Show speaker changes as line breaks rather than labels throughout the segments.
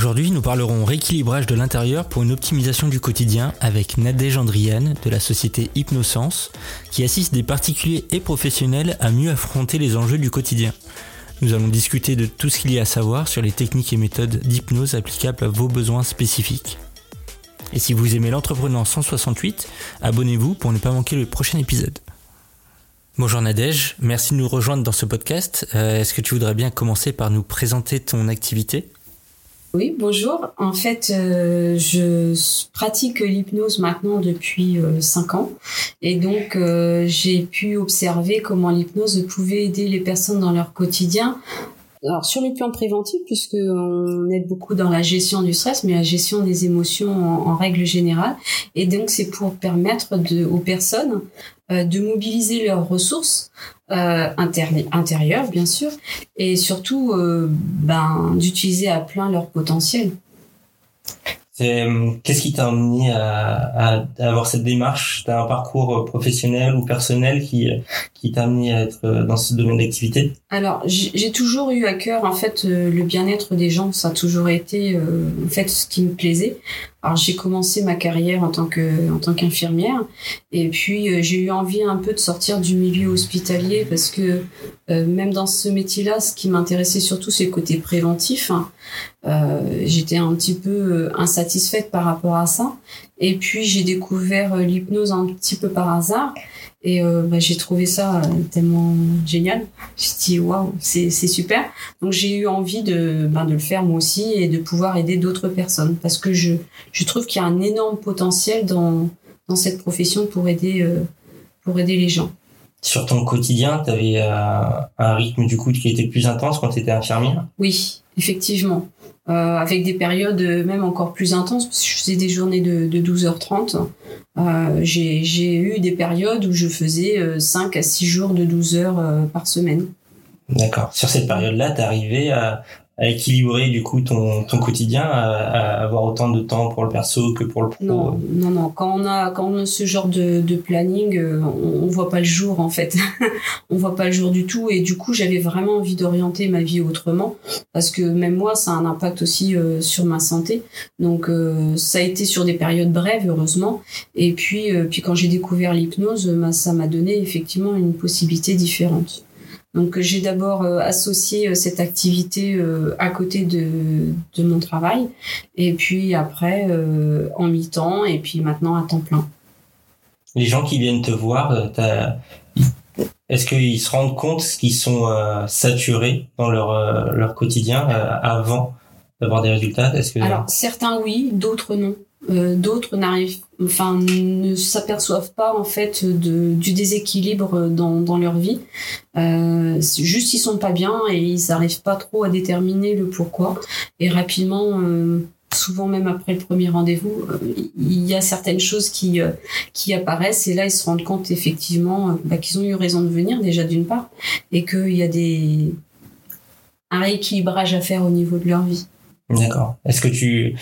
Aujourd'hui, nous parlerons rééquilibrage de l'intérieur pour une optimisation du quotidien avec Nadège Andriane de la société Hypnosens qui assiste des particuliers et professionnels à mieux affronter les enjeux du quotidien. Nous allons discuter de tout ce qu'il y a à savoir sur les techniques et méthodes d'hypnose applicables à vos besoins spécifiques. Et si vous aimez l'entrepreneur 168, abonnez-vous pour ne pas manquer le prochain épisode. Bonjour Nadège, merci de nous rejoindre dans ce podcast. Euh, est-ce que tu voudrais bien commencer par nous présenter ton activité?
Oui, bonjour. En fait, euh, je pratique l'hypnose maintenant depuis euh, cinq ans. Et donc, j'ai pu observer comment l'hypnose pouvait aider les personnes dans leur quotidien alors sur le plan préventif, puisque on aide beaucoup dans la gestion du stress, mais la gestion des émotions en, règle générale, et donc c'est pour permettre aux personnes euh, de mobiliser leurs ressources euh, intérieures, bien sûr, et surtout euh, ben, d'utiliser à plein leur potentiel.
Euh, qu'est-ce qui t'a amené à, avoir cette démarche? T'as un parcours euh, professionnel ou personnel qui qui t'a amené à être euh, dans ce domaine d'activité?
Alors j'ai toujours eu à cœur en fait le bien-être des gens. Ça a toujours été en fait ce qui me plaisait. Alors j'ai commencé ma carrière en tant que en tant qu'infirmière et puis euh, j'ai eu envie un peu de sortir du milieu hospitalier parce que euh, même dans ce métier-là, ce qui m'intéressait surtout c'est le côté préventif. Hein. Euh, j'étais un petit peu insatisfaite par rapport à ça et puis j'ai découvert l'hypnose un petit peu par hasard et euh, bah, j'ai trouvé ça euh, tellement génial. J'ai dit waouh, c'est super. Donc j'ai eu envie de ben, de le faire moi aussi et de pouvoir aider d'autres personnes parce que je je trouve qu'il y a un énorme potentiel dans dans cette profession pour aider euh, pour aider les gens.
Sur ton quotidien, tu avais un rythme du coup qui était plus intense quand tu étais infirmière?
Oui, effectivement. Euh, avec des périodes même encore plus intenses, parce que je faisais des journées de, de 12h30. Euh, j'ai eu des périodes où je faisais 5 euh, à 6 jours de 12 heures euh, par semaine.
D'accord. Sur cette période-là, tu arrivé à, à équilibrer du coup ton, ton quotidien, à, avoir autant de temps pour le perso que pour le pro
Non, non, non. Quand on a, quand on a ce genre de, de planning, euh, on, on voit pas le jour en fait. on voit pas le jour du tout et du coup j'avais vraiment envie d'orienter ma vie autrement parce que même moi ça a un impact aussi euh, sur ma santé. Donc euh, ça a été sur des périodes brèves heureusement et puis puis quand j'ai découvert l'hypnose, bah, ça m'a donné effectivement une possibilité différente. Donc j'ai d'abord euh, associé euh, cette activité euh, à côté de, de mon travail et puis après en mi-temps et puis maintenant à temps plein.
Les gens qui viennent te voir, est-ce qu'ils se rendent compte qu'ils sont saturés dans leur, leur quotidien avant d'avoir des résultats?
Est-ce que... Alors certains oui, d'autres non. Euh, d'autres n'arrivent, enfin, ne s'aperçoivent pas en fait de, du déséquilibre dans, dans leur vie. Euh, juste ils sont pas bien et ils n'arrivent pas trop à déterminer le pourquoi. Et rapidement, euh, souvent même après le premier rendez-vous, euh, il y a certaines choses qui qui apparaissent et là ils se rendent compte effectivement bah, qu'ils ont eu raison de venir déjà d'une part et qu'il y a des un rééquilibrage à faire au niveau de leur vie.
D'accord. Est-ce que tu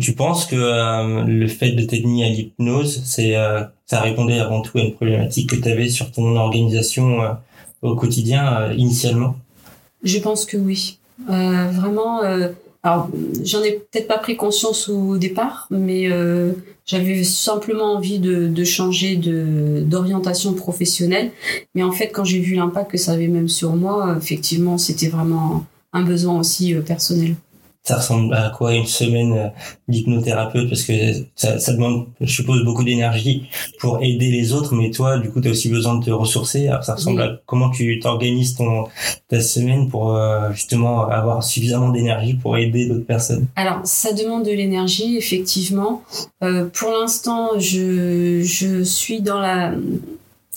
tu penses que euh, le fait de t'être mis à l'hypnose, c'est euh, ça répondait avant tout à une problématique que tu avais sur ton organisation euh, au quotidien initialement?
Je pense que oui. vraiment. alors, j'en ai peut-être pas pris conscience au départ, mais j'avais simplement envie de, de changer de d'orientation professionnelle. Mais en fait, quand j'ai vu l'impact que ça avait même sur moi, effectivement, c'était vraiment un besoin aussi personnel
ça ressemble à quoi une semaine euh, d'hypnothérapeute? Parce que ça, ça, demande je suppose beaucoup d'énergie pour aider les autres mais toi du coup tu as aussi besoin de te ressourcer. Alors ça ressemble à comment tu t'organises ton ta semaine pour euh, justement avoir suffisamment d'énergie pour aider d'autres personnes?
Alors ça demande de l'énergie effectivement. Euh, pour l'instant je je suis dans la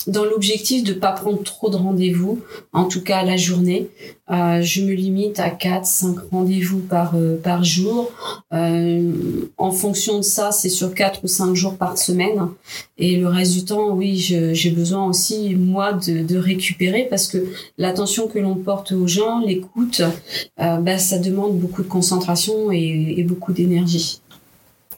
dans l'objectif de pas prendre trop de rendez-vous, en tout cas la journée. Euh, je me limite à 4 5 rendez-vous par euh, par jour. Euh, en fonction de ça, c'est sur 4 ou 5 jours par semaine et le reste du temps, oui, j'ai besoin aussi moi de, récupérer parce que l'attention que l'on porte aux gens, l'écoute, bah, ça demande beaucoup de concentration et beaucoup d'énergie.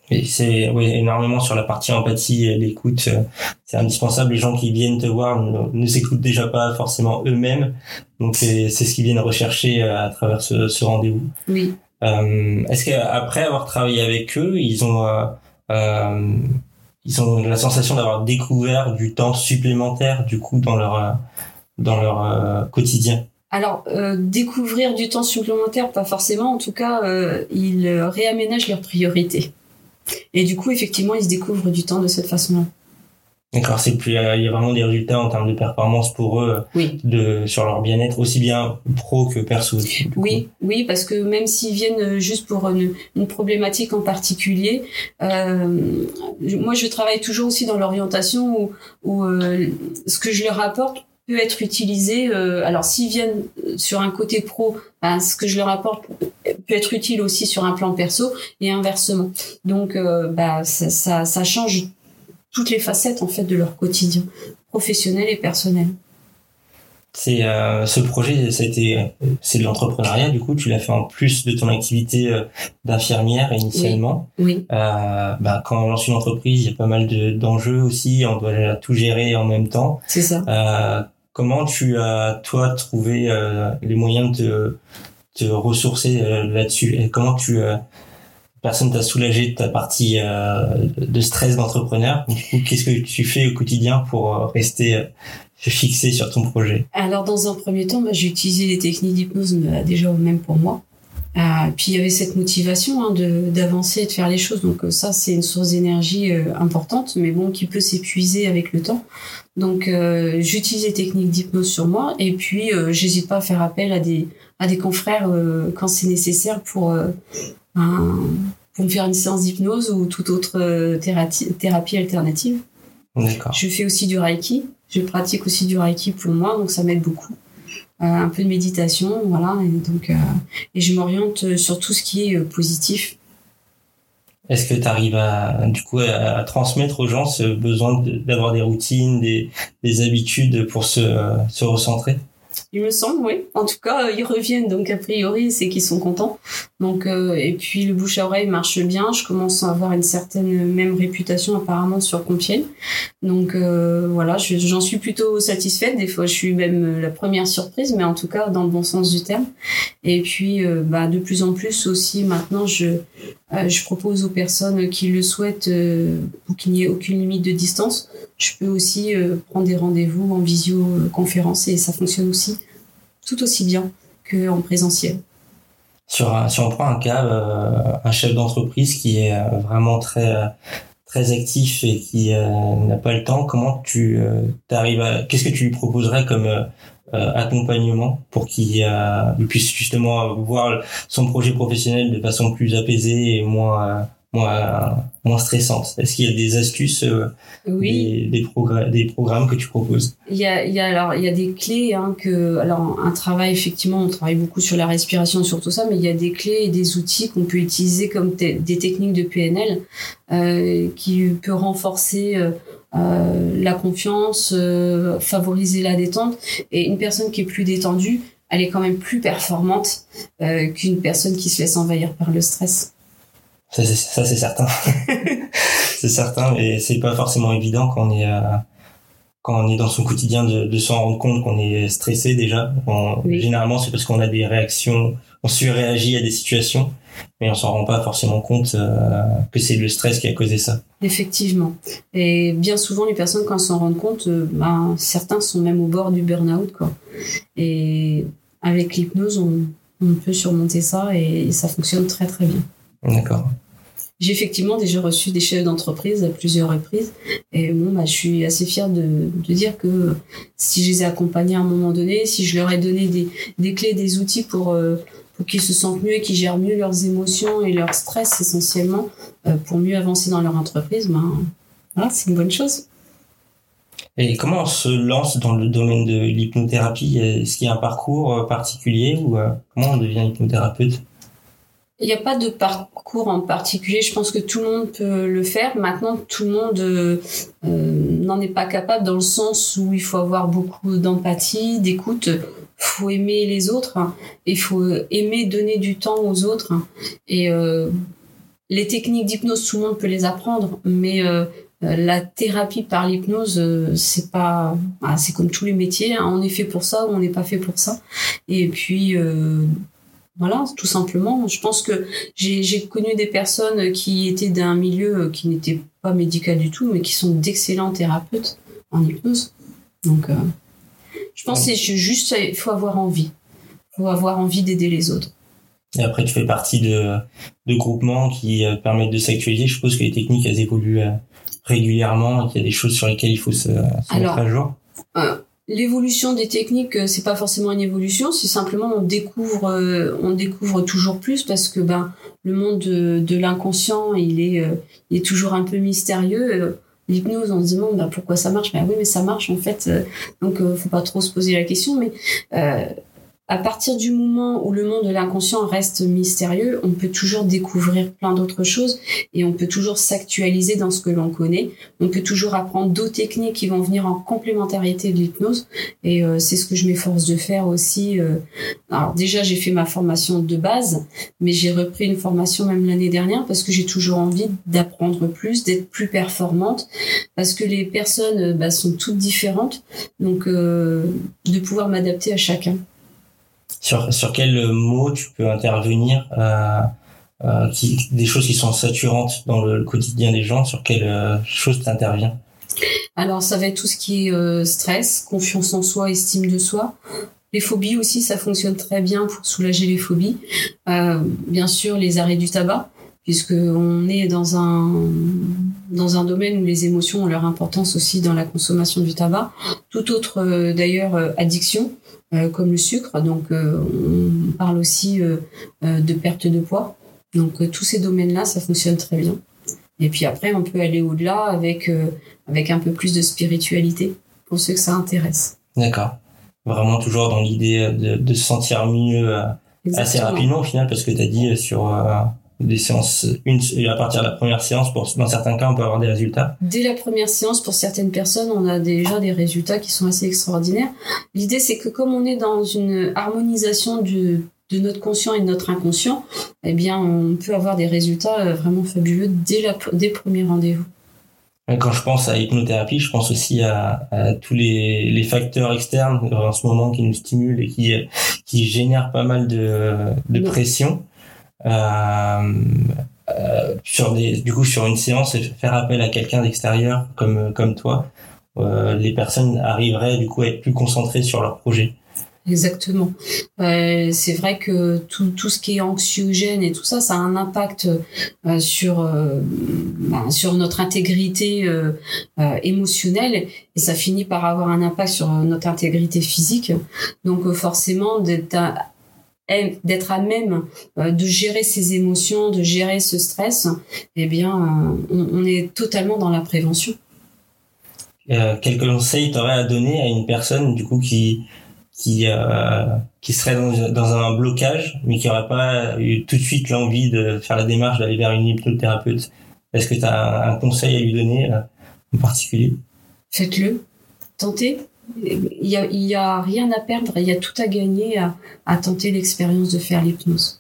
Et c'est oui, énormément sur la partie empathie et l'écoute. Euh, c'est indispensable. Les gens qui viennent te voir ne, s'écoutent déjà pas forcément eux-mêmes. Donc c'est ce qu'ils viennent rechercher euh, à travers ce, ce rendez-vous.
Oui.
Est-ce qu'après avoir travaillé avec eux, ils ont ils ont la sensation d'avoir découvert du temps supplémentaire du coup dans leur dans leur quotidien?
Alors, euh, découvrir du temps supplémentaire, pas forcément. En tout cas, euh, ils réaménagent leurs priorités. Et du coup, effectivement, ils se découvrent du temps de cette façon-là.
D'accord, c'est plus, euh, il y a vraiment des résultats en termes de performance pour eux,
oui.
de sur leur bien-être aussi bien pro que perso.
Oui, oui, parce que même s'ils viennent juste pour une, une problématique en particulier, euh, moi je travaille toujours aussi dans l'orientation où, où euh, ce que je leur apporte peut être utilisé. Euh, alors s'ils viennent sur un côté pro, ben, ce que je leur apporte peut être utile aussi sur un plan perso et inversement. Donc euh, bah, ça, ça, ça, change toutes les facettes en fait de leur quotidien professionnel et personnel.
C'est euh, ce projet, c'était c'est de l'entrepreneuriat du coup. Tu l'as fait en plus de ton activité euh, d'infirmière initialement.
Oui.
Euh, bah, quand on lance une entreprise, il y a pas mal d'enjeux aussi. On doit tout gérer en même temps.
C'est ça.
Euh, comment tu as toi trouvé euh, les moyens de te, ressourcer là-dessus? Et comment tu personne t'a soulagé de ta partie de stress d'entrepreneur? Qu'est-ce que tu fais au quotidien pour rester fixé sur ton projet?
Alors, dans un premier temps, bah, j'ai utilisé les techniques d'hypnose bah, déjà même pour moi. Euh, puis il y avait cette motivation hein, de d'avancer et de faire les choses. Donc euh, ça, c'est une source d'énergie euh, importante, mais bon, qui peut s'épuiser avec le temps. Donc euh, j'utilise les techniques d'hypnose sur moi, et puis j'hésite pas à faire appel à des à des confrères quand c'est nécessaire pour pour me faire une séance d'hypnose ou toute autre thérapie, thérapie alternative. Je fais aussi du reiki. Je pratique aussi du reiki pour moi, donc ça m'aide beaucoup. Euh, un peu de méditation, voilà. Et donc, euh, et je m'oriente sur tout ce qui est euh, positif.
Est-ce que tu arrives à, du coup, à, transmettre aux gens ce besoin d'avoir des routines, des, des habitudes pour se, se recentrer?
Il me semble, oui. En tout cas, ils reviennent, donc a priori, c'est qu'ils sont contents. Donc, euh, et puis le bouche à oreille marche bien. Je commence à avoir une certaine même réputation apparemment sur Compiègne. Donc euh, voilà, j'en suis plutôt satisfaite. Des fois, je suis même la première surprise, mais en tout cas dans le bon sens du terme. Et puis, euh, bah, de plus en plus aussi, maintenant, je je propose aux personnes qui le souhaitent, pour qu'il n'y ait aucune limite de distance, je peux aussi prendre des rendez-vous en visioconférence et ça fonctionne aussi tout aussi bien qu'en présentiel.
Sur si on prend un cas, euh, un chef d'entreprise qui est euh, vraiment très euh, très actif et qui n'a pas le temps, comment tu arrives à qu'est-ce que tu lui proposerais comme accompagnement pour qu'il puisse justement voir son projet professionnel de façon plus apaisée et moins moins moins stressante Est-ce qu'il y a des astuces, euh,
oui.
des, des, des, programmes que tu proposes?
Il y a, il y a alors il y a des clés hein, que alors un travail effectivement on travaille beaucoup sur la respiration sur tout ça, mais il y a des clés et des outils qu'on peut utiliser comme des techniques de PNL euh, qui peut renforcer euh, euh, la confiance, euh, favoriser la détente et une personne qui est plus détendue elle est quand même plus performante qu'une personne qui se laisse envahir par le stress.
Ça, c'est, certain. c'est certain, et c'est pas forcément évident quand on est, euh, quand on est dans son quotidien de, de s'en rendre compte qu'on est stressé déjà. Généralement, c'est parce qu'on a des réactions, on surréagit à des situations, mais on s'en rend pas forcément compte euh, que c'est le stress qui a causé ça.
Effectivement. Et bien souvent, les personnes, quand elles s'en rendent compte, euh, ben, certains sont même au bord du burn-out, quoi. Et avec l'hypnose, on, on peut surmonter ça et ça fonctionne très très bien.
D'accord.
J'ai effectivement déjà reçu des chefs d'entreprise à plusieurs reprises. Et bah, je suis assez fière de, dire que si je les ai accompagnés à un moment donné, si je leur ai donné des, clés, des outils pour, euh, pour qu'ils se sentent mieux et qu'ils gèrent mieux leurs émotions et leur stress essentiellement euh, pour mieux avancer dans leur entreprise, ben, c'est une bonne chose.
Et comment on se lance dans le domaine de l'hypnothérapie? Est-ce qu'il y a un parcours euh, particulier ou comment on devient hypnothérapeute?
Il n'y a pas de parcours en particulier. Je pense que tout le monde peut le faire. Maintenant, tout le monde euh, n'en est pas capable dans le sens où il faut avoir beaucoup d'empathie, d'écoute. faut aimer les autres. Il faut aimer donner du temps aux autres. Et euh, les techniques d'hypnose, tout le monde peut les apprendre, mais euh, la thérapie par l'hypnose, c'est pas, ah, c'est comme tous les métiers. Hein. On est fait pour ça ou on n'est pas fait pour ça. Et puis Voilà, tout simplement. Je pense que j'ai connu des personnes qui étaient d'un milieu qui n'était pas médical du tout, mais qui sont d'excellents thérapeutes en hypnose. Donc, euh, je pense que c'est juste, il faut avoir envie. Il faut avoir envie d'aider les autres.
Et après, tu fais partie de, de groupements qui euh, permettent de s'actualiser. Je suppose que les techniques, elles évoluent euh, régulièrement et qu'il y a des choses sur lesquelles il faut se, se mettre à jour.
L'évolution des techniques, euh, c'est pas forcément une évolution, c'est simplement on découvre, euh, on découvre toujours plus parce que ben le monde de, l'inconscient, il est, euh, il est toujours un peu mystérieux. L'hypnose, on se demande ben, pourquoi ça marche? Ben oui, mais ça marche en fait. donc, faut pas trop se poser la question. Mais à partir du moment où le monde de l'inconscient reste mystérieux, on peut toujours découvrir plein d'autres choses et on peut toujours s'actualiser dans ce que l'on connaît. On peut toujours apprendre d'autres techniques qui vont venir en complémentarité de l'hypnose et euh, c'est ce que je m'efforce de faire aussi. Euh. Alors déjà, j'ai fait ma formation de base, mais j'ai repris une formation même l'année dernière parce que j'ai toujours envie d'apprendre plus, d'être plus performante parce que les personnes bah, sont toutes différentes, donc euh, de pouvoir m'adapter à chacun
sur, sur quel mot tu peux intervenir euh, euh, qui, des choses qui sont saturantes dans le, quotidien des gens, sur quelle euh, chose tu interviens
Alors ça va être tout ce qui est stress, confiance en soi, estime de soi. Les phobies aussi, ça fonctionne très bien pour soulager les phobies. Euh, bien sûr, les arrêts du tabac, puisque on est dans un dans un domaine où les émotions ont leur importance aussi dans la consommation du tabac. Tout autre d'ailleurs addiction, comme le sucre. Donc, euh, on parle aussi euh, de perte de poids. Donc, tous ces domaines-là, ça fonctionne très bien. Et puis après, on peut aller au-delà avec, avec un peu plus de spiritualité pour ceux que ça intéresse.
D'accord. Vraiment toujours dans l'idée de, de, se sentir mieux assez rapidement au final, parce que tu as dit sur des séances, une, à partir de la première séance, pour, dans certains cas, on peut avoir des résultats
Dès la première séance, pour certaines personnes, on a déjà des résultats qui sont assez extraordinaires. L'idée, c'est que comme on est dans une harmonisation du, de notre conscient et de notre inconscient, eh bien, on peut avoir des résultats euh, vraiment fabuleux dès, la, dès le premier rendez-vous.
Quand je pense à hypnothérapie, je pense aussi à, à tous les, les, facteurs externes en ce moment qui nous stimulent et qui, qui génèrent pas mal de, de pression. Euh, euh, sur des, du coup, sur une séance, faire appel à quelqu'un d'extérieur comme comme toi, euh, les personnes arriveraient du coup à être plus concentrées sur leur projet.
Exactement. Euh, c'est vrai que tout, tout ce qui est anxiogène et tout ça, ça a un impact euh, sur euh, ben, sur notre intégrité émotionnelle et ça finit par avoir un impact sur notre intégrité physique. Donc forcément d'être d'être à même euh, de gérer ses émotions, de gérer ce stress, eh bien, euh, on, est totalement dans la prévention.
Euh, quel conseil t'aurais à donner à une personne du coup qui qui euh, qui serait dans, dans, un blocage mais qui aurait pas eu tout de suite l'envie de faire la démarche d'aller vers une hypnothérapeute? Est-ce que tu as un, conseil à lui donner en particulier?
Faites-le, tentez, il y a, y a rien à perdre, il y a tout à gagner à, à tenter l'expérience de faire l'hypnose.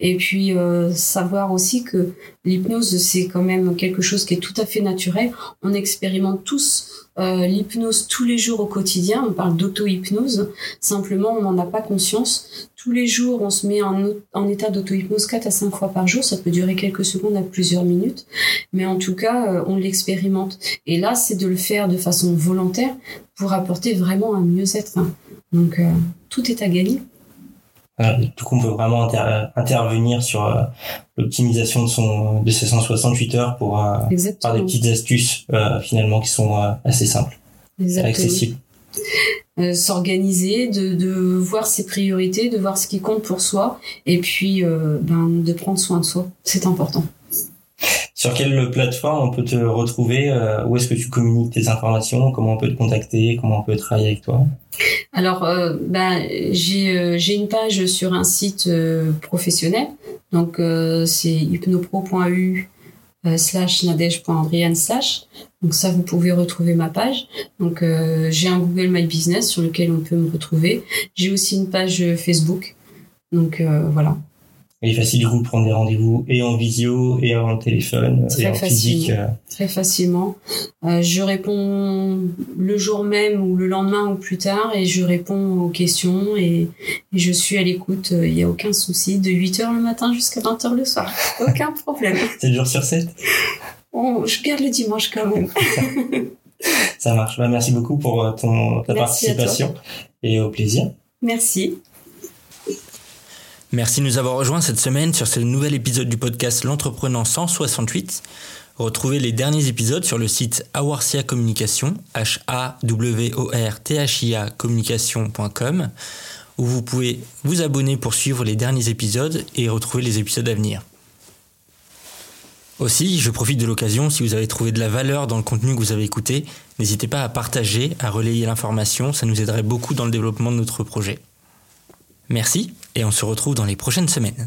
Et puis euh, savoir aussi que l'hypnose c'est quand même quelque chose qui est tout à fait naturel. On expérimente tous euh, l'hypnose tous les jours au quotidien. On parle d'auto-hypnose. Simplement, on n'en a pas conscience. Tous les jours, on se met en, en état d'auto-hypnose 4 à 5 fois par jour. Ça peut durer quelques secondes à plusieurs minutes. Mais en tout cas, euh, on l'expérimente. Et là, c'est de le faire de façon volontaire pour apporter vraiment un mieux-être. Donc, euh, tout est à gagner.
du coup, on peut vraiment intervenir sur euh, l'optimisation de son de ses 168 heures pour euh, par des petites astuces finalement qui sont assez simples, Exactement. accessibles.
s'organiser, de, de, voir ses priorités, de voir ce qui compte pour soi, et puis ben, de prendre soin de soi. C'est important.
Sur quelle plateforme on peut te retrouver euh, Où est-ce que tu communiques tes informations Comment on peut te contacter Comment on peut travailler avec toi?
Alors, euh, ben, j'ai euh, j'ai une page sur un site professionnel. Donc, c'est hypnopro.eu slash nadège.andriane slash. Donc ça, vous pouvez retrouver ma page. Donc j'ai un Google My Business sur lequel on peut me retrouver. J'ai aussi une page Facebook. Donc voilà.
Il est facile du coup de prendre des rendez-vous et en visio et en téléphone
Très
et en physique.
facilement. Très facilement. Euh, je réponds le jour même ou le lendemain ou plus tard et je réponds aux questions et, et je suis à l'écoute. Euh, Il n'y a aucun souci. De 8h le matin jusqu'à 20h le soir. Aucun problème.
7 jours sur 7
On- je garde le dimanche quand même.
Ça marche. Bah, merci beaucoup pour euh, ton, ta
Merci
participation et au plaisir.
Merci.
Merci de nous avoir rejoints cette semaine sur ce nouvel épisode du podcast L'Entreprenant 168. Retrouvez les derniers épisodes sur le site Awarcia Communication, h a w o r t h i a communication.com où vous pouvez vous abonner pour suivre les derniers épisodes et retrouver les épisodes à venir. Aussi, je profite de l'occasion, si vous avez trouvé de la valeur dans le contenu que vous avez écouté, n'hésitez pas à partager, à relayer l'information, ça nous aiderait beaucoup dans le développement de notre projet. Merci et on se retrouve dans les prochaines semaines.